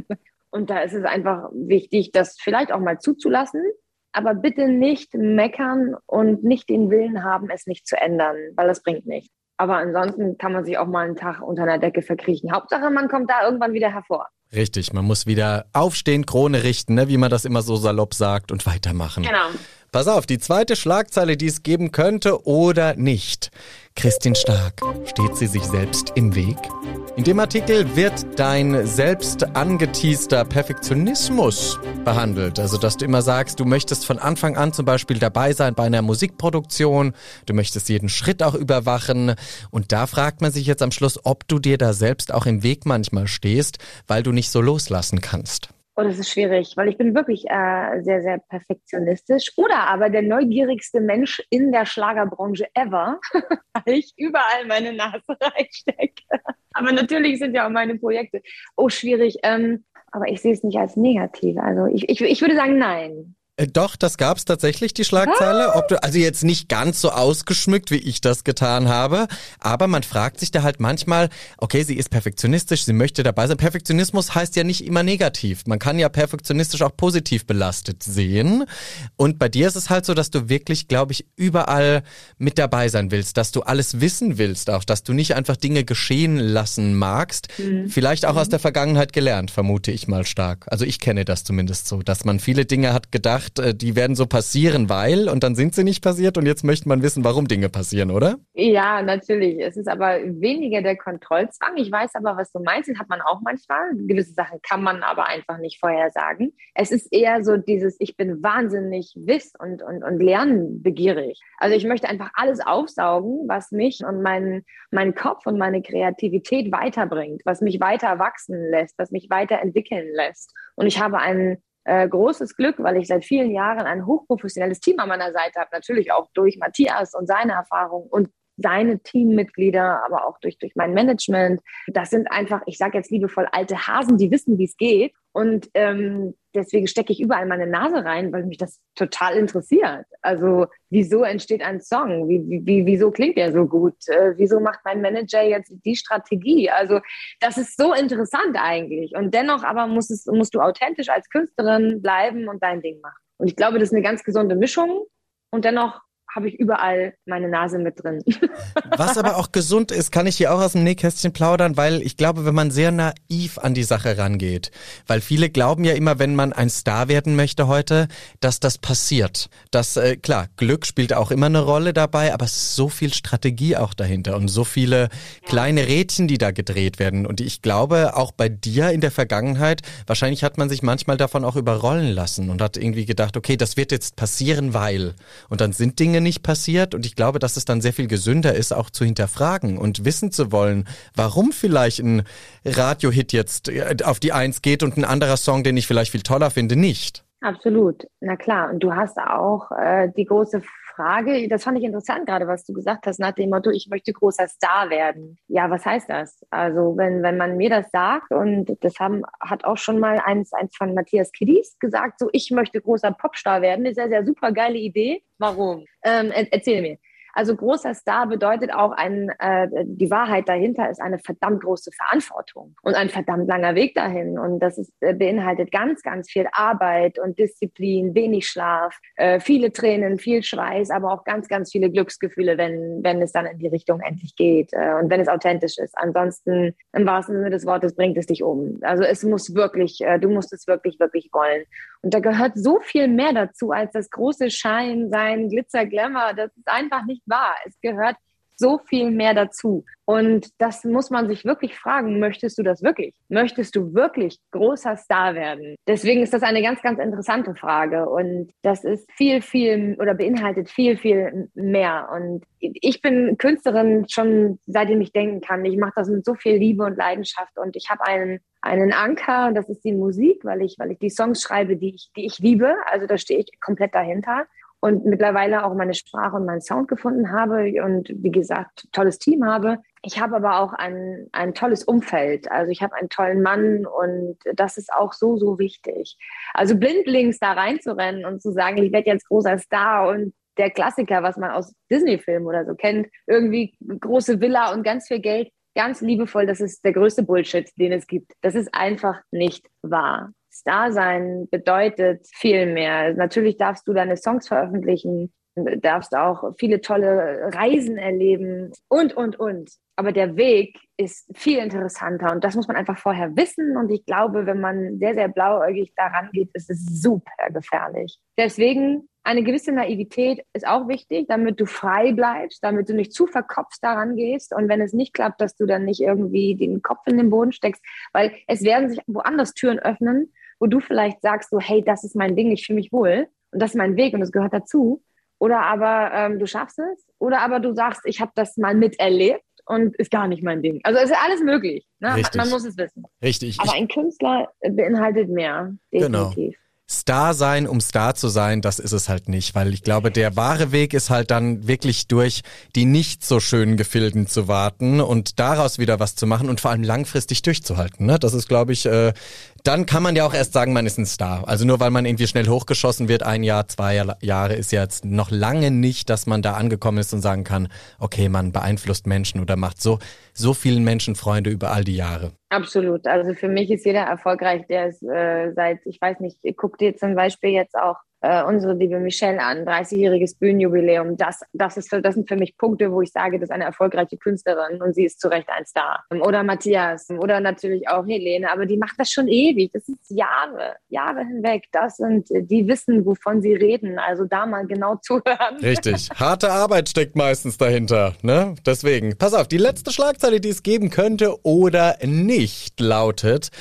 Speaker 1: Und da ist es einfach wichtig, das vielleicht auch mal zuzulassen, aber bitte nicht meckern und nicht den Willen haben, es nicht zu ändern, weil das bringt nichts. Aber ansonsten kann man sich auch mal einen Tag unter einer Decke verkriechen. Hauptsache, man kommt da irgendwann wieder hervor.
Speaker 2: Richtig, man muss wieder aufstehen, Krone richten, ne, wie man das immer so salopp sagt und weitermachen.
Speaker 1: Genau.
Speaker 2: Pass auf, die zweite Schlagzeile, die es geben könnte oder nicht. Christine Stark, steht sie sich selbst im Weg? In dem Artikel wird dein selbst angeteaster Perfektionismus behandelt. Also, dass du immer sagst, du möchtest von Anfang an zum Beispiel dabei sein bei einer Musikproduktion, du möchtest jeden Schritt auch überwachen. Und da fragt man sich jetzt am Schluss, ob du dir da selbst auch im Weg manchmal stehst, weil du nicht so loslassen kannst.
Speaker 1: Oh, das ist schwierig, weil ich bin wirklich äh, sehr, sehr perfektionistisch. Oder aber der neugierigste Mensch in der Schlagerbranche ever, weil ich überall meine Nase reinstecke. aber natürlich sind ja auch meine Projekte. Oh, schwierig. Ähm, aber ich sehe es nicht als negativ. Also ich, ich, ich würde sagen, nein.
Speaker 2: Äh, doch, das gab's tatsächlich, die Schlagzeile. Ob du, also jetzt nicht ganz so ausgeschmückt, wie ich das getan habe, aber man fragt sich da halt manchmal, okay, sie ist perfektionistisch, sie möchte dabei sein. Perfektionismus heißt ja nicht immer negativ. Man kann ja perfektionistisch auch positiv belastet sehen. Und bei dir ist es halt so, dass du wirklich, glaube ich, überall mit dabei sein willst, dass du alles wissen willst, auch, dass du nicht einfach Dinge geschehen lassen magst. Mhm. Vielleicht auch mhm. aus der Vergangenheit gelernt, vermute ich mal stark. Also ich kenne das zumindest so, dass man viele Dinge hat gedacht, gedacht, äh, die werden so passieren, weil und dann sind sie nicht passiert und jetzt möchte man wissen, warum Dinge passieren, oder?
Speaker 1: Ja, natürlich. Es ist aber weniger der Kontrollzwang. Ich weiß aber, was du meinst, das hat man auch manchmal. Gewisse Sachen kann man aber einfach nicht vorhersagen. Es ist eher so dieses, ich bin wahnsinnig wiss und, und, und lernbegierig. Also ich möchte einfach alles aufsaugen, was mich und meinen mein Kopf und meine Kreativität weiterbringt, was mich weiter wachsen lässt, was mich weiterentwickeln lässt. Und ich habe einen äh, großes Glück, weil ich seit vielen Jahren ein hochprofessionelles Team an meiner Seite habe, natürlich auch durch Matthias und seine Erfahrung und seine Teammitglieder, aber auch durch, durch mein Management. Das sind einfach, ich sage jetzt liebevoll, alte Hasen, die wissen, wie es geht. Und ähm, deswegen stecke ich überall meine Nase rein, weil mich das total interessiert. Also wieso entsteht ein Song? Wie, wie, wieso klingt der so gut? Äh, wieso macht mein Manager jetzt die Strategie? Also das ist so interessant eigentlich. Und dennoch aber muss es, musst du authentisch als Künstlerin bleiben und dein Ding machen. Und ich glaube, das ist eine ganz gesunde Mischung. Und dennoch habe ich überall meine Nase mit drin.
Speaker 2: Was aber auch gesund ist, kann ich hier auch aus dem Nähkästchen plaudern, weil ich glaube, wenn man sehr naiv an die Sache rangeht, weil viele glauben ja immer, wenn man ein Star werden möchte heute, dass das passiert. Das, äh, klar, Glück spielt auch immer eine Rolle dabei, aber es ist so viel Strategie auch dahinter und so viele kleine Rädchen, die da gedreht werden. Und ich glaube, auch bei dir in der Vergangenheit, wahrscheinlich hat man sich manchmal davon auch überrollen lassen und hat irgendwie gedacht, okay, das wird jetzt passieren, weil. Und dann sind Dinge nicht passiert und ich glaube, dass es dann sehr viel gesünder ist, auch zu hinterfragen und wissen zu wollen, warum vielleicht ein Radiohit jetzt äh, auf die Eins geht und ein anderer Song, den ich vielleicht viel toller finde, nicht.
Speaker 1: Absolut, na klar. Und du hast auch äh, die große Frage, das fand ich interessant gerade, was du gesagt hast, nach dem Motto, ich möchte großer Star werden. Ja, was heißt das? Also wenn, wenn man mir das sagt, und das haben, hat auch schon mal eins, eins von Matthias Kiddies gesagt, so ich möchte großer Popstar werden, ist ja sehr super geile Idee. Warum? Ähm, erzähl mir. Also großer Star bedeutet auch ein, äh, die Wahrheit dahinter ist eine verdammt große Verantwortung und ein verdammt langer Weg dahin. Und das ist, äh, beinhaltet ganz, ganz viel Arbeit und Disziplin, wenig Schlaf, äh, viele Tränen, viel Schweiß, aber auch ganz, ganz viele Glücksgefühle, wenn, wenn es dann in die Richtung endlich geht äh, und wenn es authentisch ist. Ansonsten, im wahrsten Sinne des Wortes, bringt es dich um. Also es muss wirklich, äh, du musst es wirklich, wirklich wollen. Und da gehört so viel mehr dazu als das große Schein, sein Glitzer, Glamour. Das ist einfach nicht wahr. Es gehört so viel mehr dazu. Und das muss man sich wirklich fragen, möchtest du das wirklich? Möchtest du wirklich großer Star werden? Deswegen ist das eine ganz, ganz interessante Frage. Und das ist viel, viel oder beinhaltet viel, viel mehr. Und ich bin Künstlerin schon seitdem ich denken kann. Ich mache das mit so viel Liebe und Leidenschaft. Und ich habe einen, einen Anker, das ist die Musik, weil ich, weil ich die Songs schreibe, die ich, die ich liebe. Also da stehe ich komplett dahinter und mittlerweile auch meine Sprache und meinen Sound gefunden habe und wie gesagt, tolles Team habe. Ich habe aber auch ein, ein tolles Umfeld. Also ich habe einen tollen Mann und das ist auch so, so wichtig. Also blindlings da reinzurennen und zu sagen, ich werde jetzt großer Star und der Klassiker, was man aus Disney-Filmen oder so kennt, irgendwie große Villa und ganz viel Geld, ganz liebevoll, das ist der größte Bullshit, den es gibt. Das ist einfach nicht wahr. Star sein bedeutet viel mehr. Natürlich darfst du deine Songs veröffentlichen, darfst auch viele tolle Reisen erleben und, und, und. Aber der Weg ist viel interessanter und das muss man einfach vorher wissen. Und ich glaube, wenn man sehr, sehr blauäugig daran geht, ist es super gefährlich. Deswegen eine gewisse Naivität ist auch wichtig, damit du frei bleibst, damit du nicht zu verkopft daran gehst. Und wenn es nicht klappt, dass du dann nicht irgendwie den Kopf in den Boden steckst, weil es werden sich woanders Türen öffnen, wo du vielleicht sagst, so, hey, das ist mein Ding, ich fühle mich wohl und das ist mein Weg und das gehört dazu. Oder aber ähm, du schaffst es. Oder aber du sagst, ich habe das mal miterlebt und ist gar nicht mein Ding. Also es ist alles möglich. Ne? Man muss es wissen.
Speaker 2: Richtig.
Speaker 1: Aber ein Künstler beinhaltet mehr,
Speaker 2: genau. definitiv. Genau. Star sein, um Star zu sein, das ist es halt nicht, weil ich glaube, der wahre Weg ist halt dann wirklich durch die nicht so schönen Gefilden zu warten und daraus wieder was zu machen und vor allem langfristig durchzuhalten. Ne? Das ist, glaube ich, äh, dann kann man ja auch erst sagen, man ist ein Star. Also nur weil man irgendwie schnell hochgeschossen wird, ein Jahr, zwei Jahre, ist ja jetzt noch lange nicht, dass man da angekommen ist und sagen kann, okay, man beeinflusst Menschen oder macht so, so vielen Menschen Freunde über all die Jahre.
Speaker 1: Absolut. Also für mich ist jeder erfolgreich, der ist äh, seit, ich weiß nicht, guck dir zum Beispiel jetzt auch äh, unsere liebe Michelle an, 30-jähriges Bühnenjubiläum. Das, das, ist, das sind für mich Punkte, wo ich sage, das ist eine erfolgreiche Künstlerin und sie ist zu Recht ein Star. Oder Matthias oder natürlich auch Helene, aber die macht das schon ewig. Das ist Jahre, Jahre hinweg. Das sind, die wissen, wovon sie reden. Also da mal genau zuhören.
Speaker 2: Richtig. Harte Arbeit steckt meistens dahinter. Ne? Deswegen, pass auf, die letzte Schlagzeile, die es geben könnte oder nicht, lautet,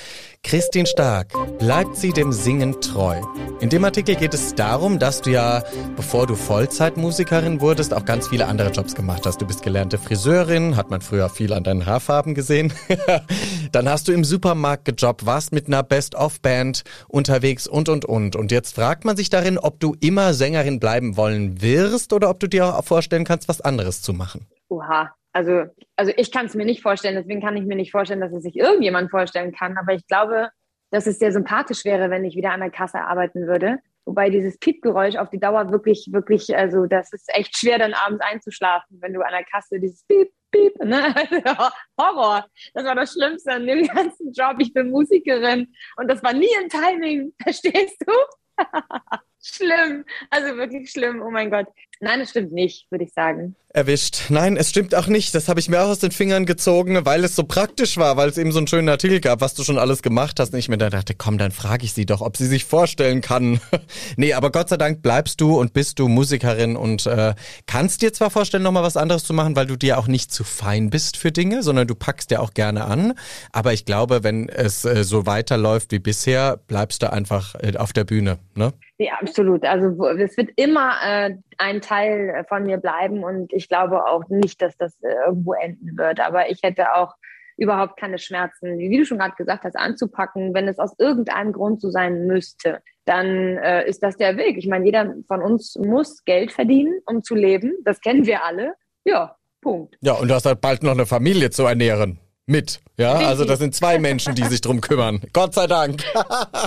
Speaker 2: Christine Stark, bleibt sie dem Singen treu? In dem Artikel geht es darum, dass du ja, bevor du Vollzeitmusikerin wurdest, auch ganz viele andere Jobs gemacht hast. Du bist gelernte Friseurin, hat man früher viel an deinen Haarfarben gesehen. Dann hast du im Supermarkt gejobbt, warst mit einer Best-of-Band unterwegs und, und, und. Und jetzt fragt man sich darin, ob du immer Sängerin bleiben wollen wirst oder ob du dir auch vorstellen kannst, was anderes zu machen.
Speaker 1: Oha, also, also ich kann es mir nicht vorstellen, deswegen kann ich mir nicht vorstellen, dass es sich irgendjemand vorstellen kann. Aber ich glaube, dass es sehr sympathisch wäre, wenn ich wieder an der Kasse arbeiten würde. Wobei dieses Piepgeräusch auf die Dauer wirklich, wirklich, also das ist echt schwer, dann abends einzuschlafen, wenn du an der Kasse dieses Piep, Piep, ne? Horror. Das war das Schlimmste an dem ganzen Job. Ich bin Musikerin und das war nie im Timing, verstehst du? schlimm. Also wirklich schlimm. Oh mein Gott. Nein, es stimmt nicht, würde ich sagen.
Speaker 2: Erwischt. Nein, es stimmt auch nicht. Das habe ich mir auch aus den Fingern gezogen, weil es so praktisch war, weil es eben so einen schönen Artikel gab, was du schon alles gemacht hast. Und ich mir dann dachte, komm, dann frage ich sie doch, ob sie sich vorstellen kann. nee, aber Gott sei Dank bleibst du und bist du Musikerin und äh, kannst dir zwar vorstellen, nochmal was anderes zu machen, weil du dir auch nicht zu fein bist für Dinge, sondern du packst dir auch gerne an. Aber ich glaube, wenn es äh, so weiterläuft wie bisher, bleibst du einfach äh, auf der Bühne, ne?
Speaker 1: Ja, absolut. Also es wird immer äh, ein Teil von mir bleiben und ich glaube auch nicht, dass das äh, irgendwo enden wird. Aber ich hätte auch überhaupt keine Schmerzen, wie du schon gerade gesagt hast, anzupacken, wenn es aus irgendeinem Grund so sein müsste. Dann äh, ist das der Weg. Ich meine, jeder von uns muss Geld verdienen, um zu leben. Das kennen wir alle. Ja, Punkt.
Speaker 2: Ja, und du hast halt bald noch eine Familie zu ernähren mit. Ja, also das sind zwei Menschen, die sich drum kümmern. Gott sei Dank.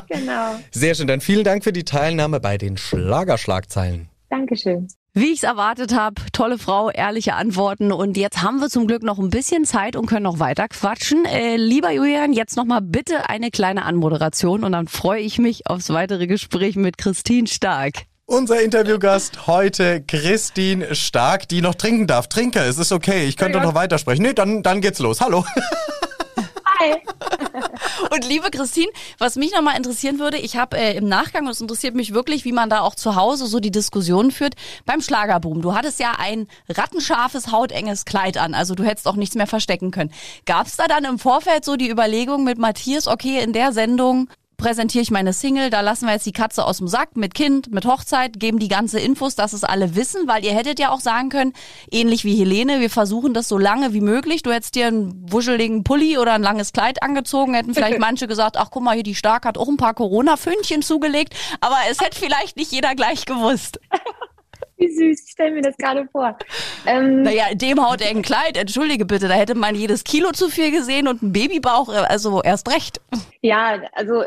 Speaker 2: genau. Sehr schön. Dann vielen Dank für die Teilnahme bei den Schlagerschlagzeilen.
Speaker 1: Dankeschön.
Speaker 4: Wie ich es erwartet habe, tolle Frau, ehrliche Antworten und jetzt haben wir zum Glück noch ein bisschen Zeit und können noch weiter quatschen. Äh, lieber Julian, jetzt noch mal bitte eine kleine Anmoderation und dann freue ich mich aufs weitere Gespräch mit Christine Stark.
Speaker 2: Unser Interviewgast heute, Christine Stark, die noch trinken darf. Trinke, es ist okay, ich könnte ja. noch weitersprechen. Nee, dann, dann geht's los. Hallo.
Speaker 4: Hi. Und liebe Christine, was mich nochmal interessieren würde, ich habe äh, im Nachgang, und es interessiert mich wirklich, wie man da auch zu Hause so die Diskussion führt, beim Schlagerboom. Du hattest ja ein rattenscharfes, hautenges Kleid an, also du hättest auch nichts mehr verstecken können. Gab es da dann im Vorfeld so die Überlegung mit Matthias, okay, in der Sendung präsentiere ich meine Single, da lassen wir jetzt die Katze aus dem Sack mit Kind, mit Hochzeit, geben die ganze Infos, dass es alle wissen, weil ihr hättet ja auch sagen können, ähnlich wie Helene, wir versuchen das so lange wie möglich. Du hättest dir einen wuscheligen Pulli oder ein langes Kleid angezogen, hätten vielleicht manche gesagt, ach guck mal, hier die Stark hat auch ein paar Corona-Föhnchen zugelegt, aber es hätte vielleicht nicht jeder gleich gewusst.
Speaker 1: Wie süß, ich stelle mir das gerade vor.
Speaker 4: Ähm, naja, in dem haut er ein Kleid, entschuldige bitte, da hätte man jedes Kilo zu viel gesehen und ein Babybauch, äh, also erst recht.
Speaker 1: Ja, also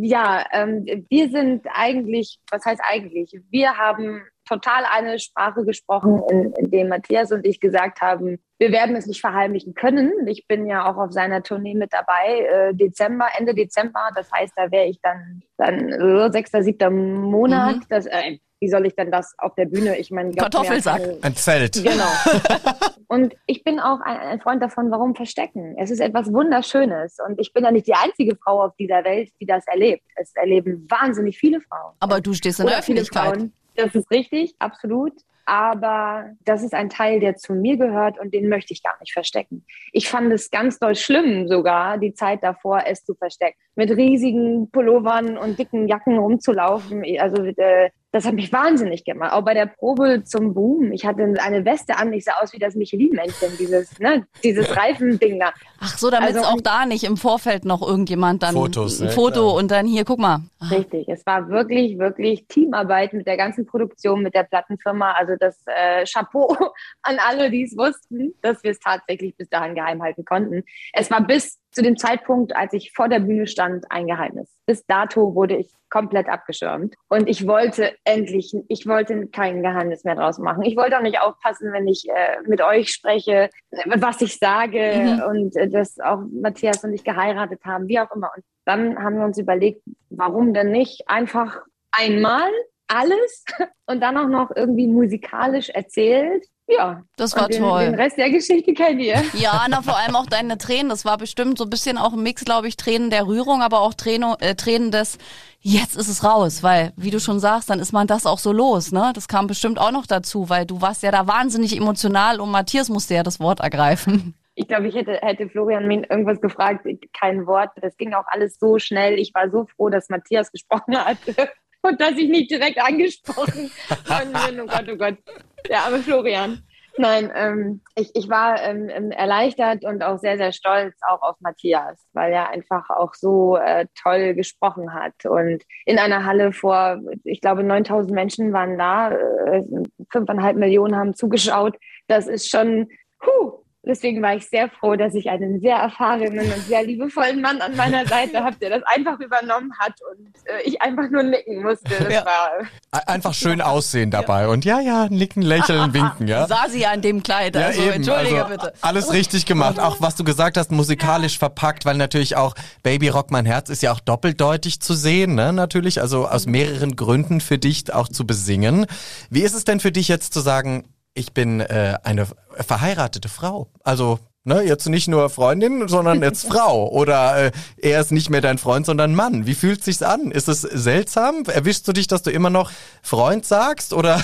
Speaker 1: ja, ähm, wir sind eigentlich, was heißt eigentlich? Wir haben total eine Sprache gesprochen, in, in dem Matthias und ich gesagt haben, wir werden es nicht verheimlichen können. Ich bin ja auch auf seiner Tournee mit dabei, äh, Dezember, Ende Dezember. Das heißt, da wäre ich dann, dann äh, sechster, siebter Monat. Mhm. Das, äh, wie soll ich denn das auf der Bühne? Ich meine,
Speaker 4: Kartoffelsack.
Speaker 2: Ein, ein Zelt.
Speaker 1: Genau. und ich bin auch ein, ein, Freund davon, warum verstecken? Es ist etwas Wunderschönes. Und ich bin ja nicht die einzige Frau auf dieser Welt, die das erlebt. Es erleben wahnsinnig viele Frauen.
Speaker 4: Aber du stehst in der Öffentlichkeit. Frauen.
Speaker 1: Das ist richtig, absolut aber das ist ein Teil, der zu mir gehört und den möchte ich gar nicht verstecken. Ich fand es ganz doll schlimm sogar, die Zeit davor, es zu verstecken. Mit riesigen Pullovern und dicken Jacken rumzulaufen. Also äh, das hat mich wahnsinnig gemacht. Auch bei der Probe zum Boom. Ich hatte eine Weste an, ich sah aus wie das Michelin-Männchen, dieses, ne, dieses Reifending da.
Speaker 4: Ach so, damit also, auch da nicht im Vorfeld noch irgendjemand dann
Speaker 2: Fotos,
Speaker 4: ein Foto ja, und dann hier, guck mal.
Speaker 1: Aha. Richtig, es war wirklich, wirklich Teamarbeit mit der ganzen Produktion, mit der Plattenfirma. Also das äh, Chapeau an alle, die es wussten, dass wir es tatsächlich bis dahin geheim halten konnten. Es war bis zu dem Zeitpunkt, als ich vor der Bühne stand, ein Geheimnis. Bis dato wurde ich komplett abgeschirmt. Und ich wollte endlich, ich wollte kein Geheimnis mehr draus machen. Ich wollte auch nicht aufpassen, wenn ich äh, mit euch spreche, was ich sage mhm. und äh, dass auch Matthias und ich geheiratet haben, wie auch immer. Und dann haben wir uns überlegt, warum denn nicht einfach einmal alles und dann auch noch irgendwie musikalisch erzählt ja,
Speaker 4: das war
Speaker 1: den,
Speaker 4: toll.
Speaker 1: Den Rest der Geschichte kennt ihr.
Speaker 4: Ja, na vor allem auch deine Tränen. Das war bestimmt so ein bisschen auch ein Mix, glaube ich, Tränen der Rührung, aber auch Tränen, äh, Tränen des Jetzt ist es raus, weil wie du schon sagst, dann ist man das auch so los. Ne, das kam bestimmt auch noch dazu, weil du warst ja da wahnsinnig emotional und Matthias musste ja das Wort ergreifen.
Speaker 1: Ich glaube, ich hätte, hätte Florian mir irgendwas gefragt, kein Wort. Das ging auch alles so schnell. Ich war so froh, dass Matthias gesprochen hat und dass ich nicht direkt angesprochen bin. Oh Gott, oh Gott. Der arme Florian. Nein, ähm, ich, ich war ähm, ähm, erleichtert und auch sehr, sehr stolz auch auf Matthias, weil er einfach auch so äh, toll gesprochen hat. Und in einer Halle vor, ich glaube, 9000 Menschen waren da, äh, 5,5 Millionen haben zugeschaut. Das ist schon, deswegen war ich sehr froh, dass ich einen sehr erfahrenen und sehr liebevollen Mann an meiner Seite habe, der das einfach übernommen hat und äh, ich einfach nur nicken musste. Das ja. war
Speaker 2: einfach schön aussehen dabei ja. und ja, ja, nicken, lächeln, winken, ja.
Speaker 4: Sah sie an dem Kleid, also ja, entschuldige also, bitte.
Speaker 2: Alles richtig gemacht, auch was du gesagt hast, musikalisch verpackt, weil natürlich auch Baby Rock mein Herz ist ja auch doppeldeutig zu sehen, ne, natürlich, also aus mehreren Gründen für dich auch zu besingen. Wie ist es denn für dich jetzt zu sagen, ich bin äh, eine verheiratete Frau. Also ne, jetzt nicht nur Freundin, sondern jetzt Frau. Oder äh, er ist nicht mehr dein Freund, sondern Mann. Wie fühlt sich's an? Ist es seltsam? Erwischst du dich, dass du immer noch Freund sagst? Oder?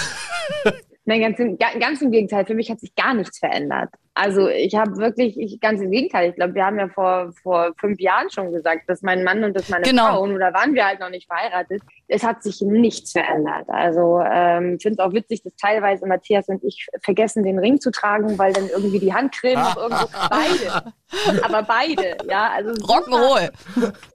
Speaker 1: Nein, ganz im, ganz im Gegenteil. Für mich hat sich gar nichts verändert. Also ich habe wirklich, ich, ganz im Gegenteil, ich glaube, wir haben ja vor, vor fünf Jahren schon gesagt, dass mein Mann und dass meine genau. Frau, und da waren wir halt noch nicht verheiratet, es hat sich nichts verändert. Also ähm, ich finde es auch witzig, dass teilweise Matthias und ich vergessen, den Ring zu tragen, weil dann irgendwie die Handcreme noch irgendwo, beide, aber beide, ja. Also
Speaker 4: Rock'n'Roll.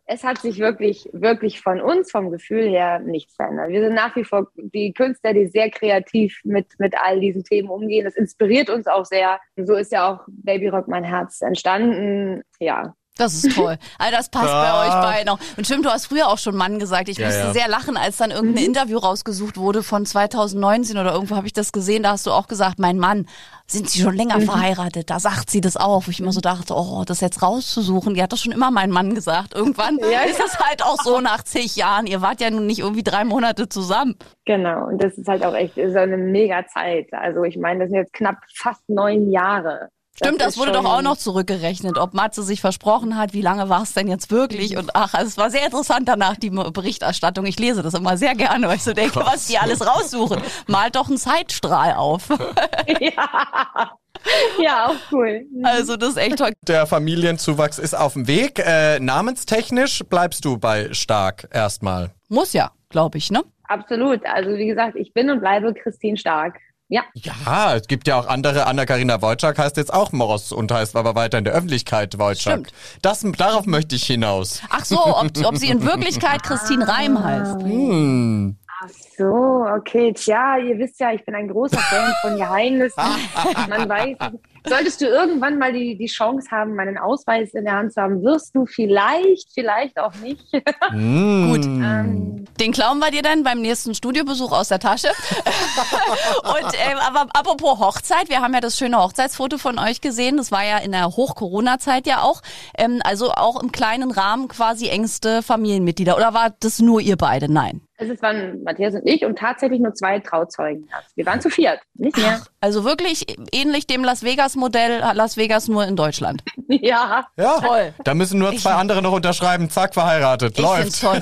Speaker 1: Es hat sich wirklich, wirklich von uns, vom Gefühl her, nichts verändert. Wir sind nach wie vor die Künstler, die sehr kreativ mit, mit all diesen Themen umgehen. Das inspiriert uns auch sehr. So ist ist ja auch Baby Rock mein Herz entstanden. Ja,
Speaker 4: das ist toll. Also das passt ja. bei euch beiden auch. Und stimmt, du hast früher auch schon Mann gesagt. Ich ja, musste ja. sehr lachen, als dann irgendein mhm. Interview rausgesucht wurde von 2019 oder irgendwo habe ich das gesehen. Da hast du auch gesagt, mein Mann, sind Sie schon länger mhm. verheiratet? Da sagt sie das auch. Wo ich immer so dachte, oh, das jetzt rauszusuchen. Die hat das schon immer mein Mann gesagt. Irgendwann ist es halt auch so nach zig Jahren. Ihr wart ja nun nicht irgendwie drei Monate zusammen.
Speaker 1: Genau. Und das ist halt auch echt so eine mega Zeit. Also ich meine, das sind jetzt knapp fast neun Jahre.
Speaker 4: Stimmt, das, das wurde doch auch noch zurückgerechnet, ob Matze sich versprochen hat, wie lange war es denn jetzt wirklich? Und ach, also es war sehr interessant danach, die Berichterstattung. Ich lese das immer sehr gerne, weil ich so denke, was die alles raussuchen. Malt doch einen Zeitstrahl auf.
Speaker 1: ja. Ja, auch cool.
Speaker 4: Also das ist echt toll.
Speaker 2: Der Familienzuwachs ist auf dem Weg. Äh, namenstechnisch bleibst du bei Stark erstmal.
Speaker 4: Muss ja, glaube ich, ne?
Speaker 1: Absolut. Also wie gesagt, ich bin und bleibe Christine Stark. Ja.
Speaker 2: Ja, es gibt ja auch andere. Anna-Karina Wojcik heißt jetzt auch Moros und heißt aber weiter in der Öffentlichkeit Wojcik. Stimmt. Das, darauf möchte ich hinaus.
Speaker 4: Ach so, ob, ob sie in Wirklichkeit Christine Reim heißt. Hm.
Speaker 1: Ach so, okay. Tja, ihr wisst ja, ich bin ein großer Fan von Geheimnissen. Man weiß, Solltest du irgendwann mal die, die Chance haben, meinen Ausweis in der Hand zu haben, wirst du vielleicht, vielleicht auch nicht.
Speaker 4: Mm. Gut. Ähm, Den klauen wir dir dann beim nächsten Studiobesuch aus der Tasche. Und äh, aber apropos Hochzeit, wir haben ja das schöne Hochzeitsfoto von euch gesehen. Das war ja in der Hoch-Corona-Zeit ja auch. Ähm, also auch im kleinen Rahmen quasi engste Familienmitglieder. Oder war das nur ihr beide? Nein.
Speaker 1: Also es waren Matthias und ich und tatsächlich nur zwei Trauzeugen. Wir waren zu viert, nicht mehr.
Speaker 4: Ach, also wirklich ähnlich dem Las Vegas Modell, Las Vegas nur in Deutschland.
Speaker 1: Ja.
Speaker 2: Ja, toll. Da müssen nur zwei ich, andere noch unterschreiben. Zack, verheiratet. Ich Läuft.
Speaker 4: toll.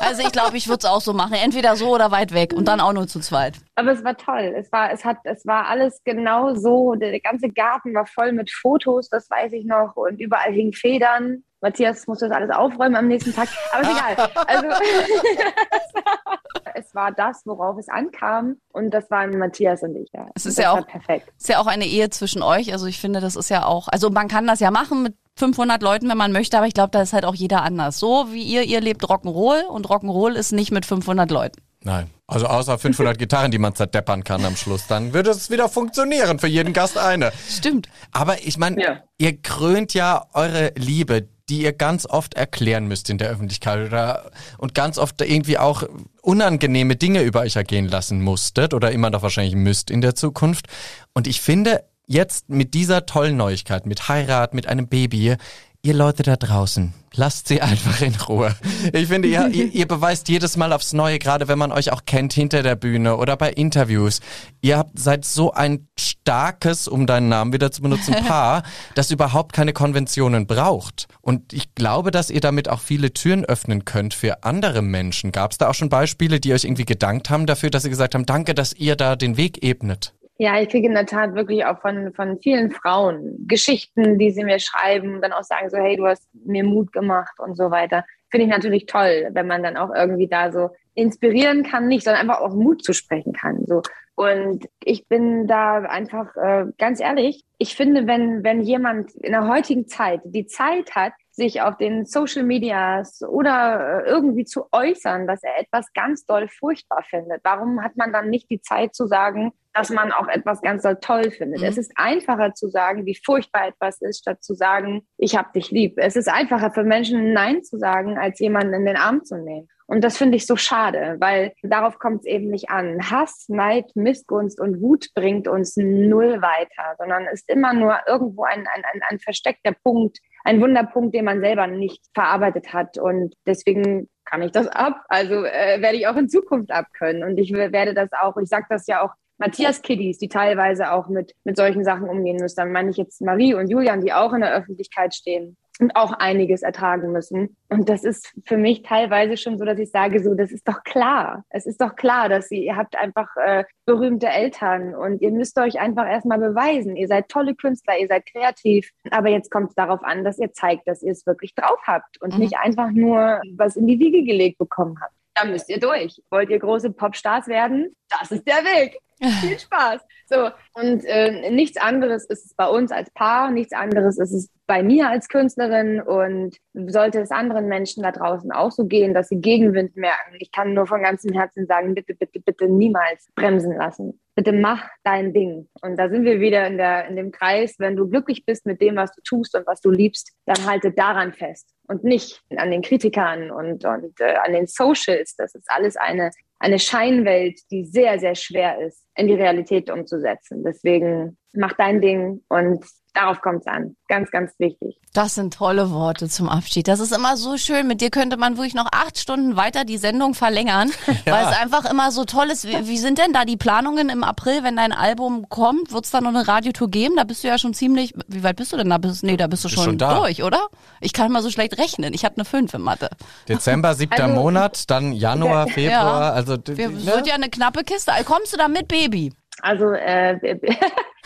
Speaker 4: Also ich glaube, ich würde es auch so machen. Entweder so oder weit weg und dann auch nur zu zweit.
Speaker 1: Aber es war toll. Es war, es hat, es war alles genau so. Der, der ganze Garten war voll mit Fotos, das weiß ich noch. Und überall hingen Federn. Matthias musste das alles aufräumen am nächsten Tag. Aber ist egal. Also, es war das, worauf es ankam. Und das waren Matthias und ich. Ja.
Speaker 4: Es ist ja auch perfekt. ist ja auch eine Ehe zwischen euch. Also ich finde, das ist ja auch, also man kann das ja machen mit 500 Leuten, wenn man möchte, aber ich glaube, da ist halt auch jeder anders. So wie ihr, ihr lebt Rock'n'Roll und Rock'n'Roll ist nicht mit 500 Leuten.
Speaker 2: Nein. Also außer 500 Gitarren, die man zerdeppern kann am Schluss, dann würde es wieder funktionieren. Für jeden Gast eine.
Speaker 4: Stimmt.
Speaker 2: Aber ich meine, ja. ihr krönt ja eure Liebe, die ihr ganz oft erklären müsst in der Öffentlichkeit oder und ganz oft irgendwie auch unangenehme Dinge über euch ergehen lassen musstet oder immer noch wahrscheinlich müsst in der Zukunft. Und ich finde, jetzt mit dieser tollen Neuigkeit, mit Heirat, mit einem Baby, ihr Leute da draußen, lasst sie einfach in Ruhe. Ich finde, ihr, ihr, ihr, beweist jedes Mal aufs Neue, gerade wenn man euch auch kennt hinter der Bühne oder bei Interviews. Ihr habt seid so ein starkes, um deinen Namen wieder zu benutzen, Paar, das überhaupt keine Konventionen braucht. Und ich glaube, dass ihr damit auch viele Türen öffnen könnt für andere Menschen. Gab es da auch schon Beispiele, die euch irgendwie gedankt haben dafür, dass sie gesagt haben, danke, dass ihr da den Weg ebnet?
Speaker 1: Ja, ich kriege in der Tat wirklich auch von, von vielen Frauen Geschichten, die sie mir schreiben, dann auch sagen so, hey, du hast mir Mut gemacht und so weiter. Finde ich natürlich toll, wenn man dann auch irgendwie da so inspirieren kann, nicht, sondern einfach auch Mut zu sprechen kann. So. Und ich bin da einfach äh, ganz ehrlich, ich finde, wenn, wenn jemand in der heutigen Zeit die Zeit hat, sich auf den Social Medias oder äh, irgendwie zu äußern, dass er etwas ganz doll furchtbar findet. Warum hat man dann nicht die Zeit zu sagen, dass man auch etwas ganz toll findet. Mhm. Es ist einfacher zu sagen, wie furchtbar etwas ist, statt zu sagen, ich hab dich lieb. Es ist einfacher für Menschen Nein zu sagen, als jemanden in den Arm zu nehmen. Und das finde ich so schade, weil darauf kommt es eben nicht an. Hass, Neid, Missgunst und Wut bringt uns null weiter, sondern ist immer nur irgendwo ein, ein, ein, ein versteckter Punkt, ein Wunderpunkt, den man selber nicht verarbeitet hat. Und deswegen kann ich das ab. Also äh, werde ich auch in Zukunft abkönnen. Und ich werde das auch, ich sage das ja auch Matthias Kiddies, die teilweise auch mit, mit solchen Sachen umgehen müssen. Dann meine ich jetzt Marie und Julian, die auch in der Öffentlichkeit stehen und auch einiges ertragen müssen. Und das ist für mich teilweise schon so, dass ich sage, so, das ist doch klar. Es ist doch klar, dass ihr, ihr habt einfach äh, berühmte Eltern und ihr müsst euch einfach erstmal beweisen. Ihr seid tolle Künstler, ihr seid kreativ. Aber jetzt kommt es darauf an, dass ihr zeigt, dass ihr es wirklich drauf habt und mhm. nicht einfach nur was in die Wiege gelegt bekommen habt. Da müsst ihr durch. Wollt ihr große Popstars werden? Das ist der Weg. Viel Spaß. So, und äh, nichts anderes ist es bei uns als Paar, nichts anderes ist es bei mir als Künstlerin und sollte es anderen Menschen da draußen auch so gehen, dass sie Gegenwind merken. Ich kann nur von ganzem Herzen sagen, bitte, bitte, bitte niemals bremsen lassen. Bitte mach dein Ding. Und da sind wir wieder in, der, in dem Kreis, wenn du glücklich bist mit dem, was du tust und was du liebst, dann halte daran fest und nicht an den Kritikern und, und äh, an den Socials. Das ist alles eine eine Scheinwelt, die sehr, sehr schwer ist, in die Realität umzusetzen. Deswegen mach dein Ding und Darauf kommt es an. Ganz, ganz wichtig.
Speaker 4: Das sind tolle Worte zum Abschied. Das ist immer so schön. Mit dir könnte man wirklich noch acht Stunden weiter die Sendung verlängern, ja. weil es einfach immer so toll ist. Wie, wie, sind denn da die Planungen im April, wenn dein Album kommt? Wird es da noch eine Radiotour geben? Da bist du ja schon ziemlich. Wie weit bist du denn da? Bist, nee, da bist du schon, schon durch, oder? Ich kann mal so schlecht rechnen. Ich habe eine 5 in Mathe.
Speaker 2: Dezember, siebter also, Monat, dann Januar, Februar. Ja. Also,
Speaker 4: Wir, ne? wird ja eine knappe Kiste. Kommst du da mit, Baby?
Speaker 1: Also, äh,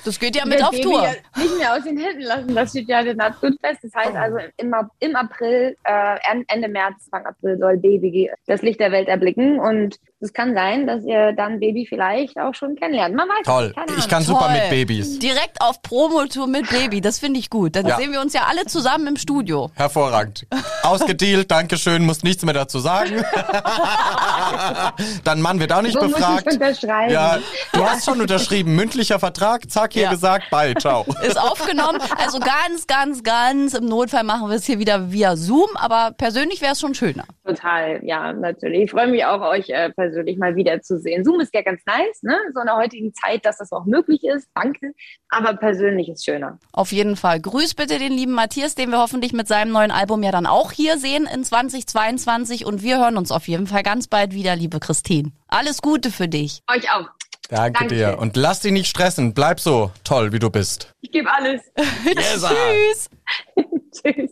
Speaker 4: Das geht ja mit auf Tour. Ja
Speaker 1: nicht mehr aus den Händen lassen. Das steht ja den absolut fest. Das heißt oh. also, im, im April, äh, Ende März, Anfang April soll Baby das Licht der Welt erblicken. Und es kann sein, dass ihr dann Baby vielleicht auch schon kennenlernt. Man weiß
Speaker 2: Toll. Nicht, ich kann Toll. super mit Babys.
Speaker 4: Direkt auf Promotour mit Baby. Das finde ich gut. Dann ja. sehen wir uns ja alle zusammen im Studio.
Speaker 2: Hervorragend. Ausgedealt. Dankeschön. Muss nichts mehr dazu sagen. dann Mann wird auch nicht Wo befragt.
Speaker 1: Muss ich unterschreiben?
Speaker 2: Ja, du hast schon unterschrieben. Mündlicher Vertrag. Zack, hier ja. gesagt. Bye. Ciao.
Speaker 4: Ist aufgenommen. Also ganz, ganz, ganz im Notfall machen wir es hier wieder via Zoom. Aber persönlich wäre es schon schöner.
Speaker 1: Total. Ja, natürlich. Ich freue mich auch, euch äh, persönlich mal wiederzusehen. Zoom ist ja ganz nice, ne? So in der heutigen Zeit, dass das auch möglich ist. Danke. Aber persönlich ist schöner.
Speaker 4: Auf jeden Fall. Grüß bitte den lieben Matthias, den wir hoffentlich mit seinem neuen Album ja dann auch hier sehen in 2022. Und wir hören uns auf jeden Fall ganz bald wieder, liebe Christine. Alles Gute für dich.
Speaker 1: Euch auch.
Speaker 2: Danke, Danke, dir. Und lass dich nicht stressen. Bleib so toll, wie du bist.
Speaker 1: Ich gebe alles.
Speaker 4: Tschüss. Tschüss.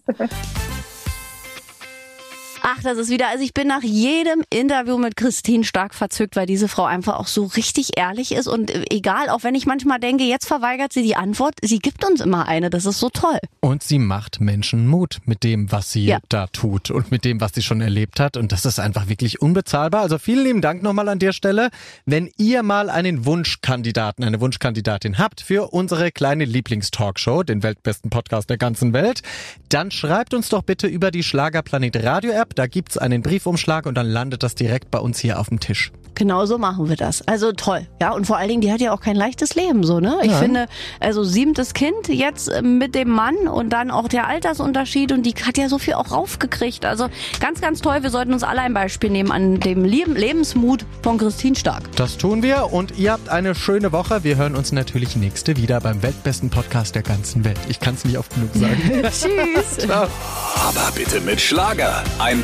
Speaker 4: Ach, das ist wieder, also ich bin nach jedem Interview mit Christine stark verzückt, weil diese Frau einfach auch so richtig ehrlich ist und äh, egal, auch wenn ich manchmal denke, jetzt verweigert sie die Antwort, sie gibt uns immer eine, das ist so toll.
Speaker 2: Und sie macht Menschen Mut mit dem, was sie ja. da tut und mit dem, was sie schon erlebt hat und das ist einfach wirklich unbezahlbar. Also vielen lieben Dank nochmal an der Stelle. Wenn ihr mal einen Wunschkandidaten, eine Wunschkandidatin habt für unsere kleine Lieblingstalkshow, den weltbesten Podcast der ganzen Welt, dann schreibt uns doch bitte über die Schlagerplanet Radio App da gibt's einen Briefumschlag und dann landet das direkt bei uns hier auf dem Tisch.
Speaker 4: Genau so machen wir das. Also toll. Ja, und vor allen Dingen, die hat ja auch kein leichtes Leben, so, ne? Ich Nein. finde, also siebtes Kind jetzt äh, mit dem Mann und dann auch der Altersunterschied und die hat ja so viel auch raufgekriegt. Also ganz, ganz toll. Wir sollten uns alle ein Beispiel nehmen an dem Lebensmut von Christine Stark.
Speaker 2: Das tun wir und ihr habt eine schöne Woche. Wir hören uns natürlich nächste wieder beim weltbesten Podcast der ganzen Welt. Ich kann es nicht oft genug sagen.
Speaker 4: Tschüss. Ciao.
Speaker 3: Aber bitte mit Schlager. Ein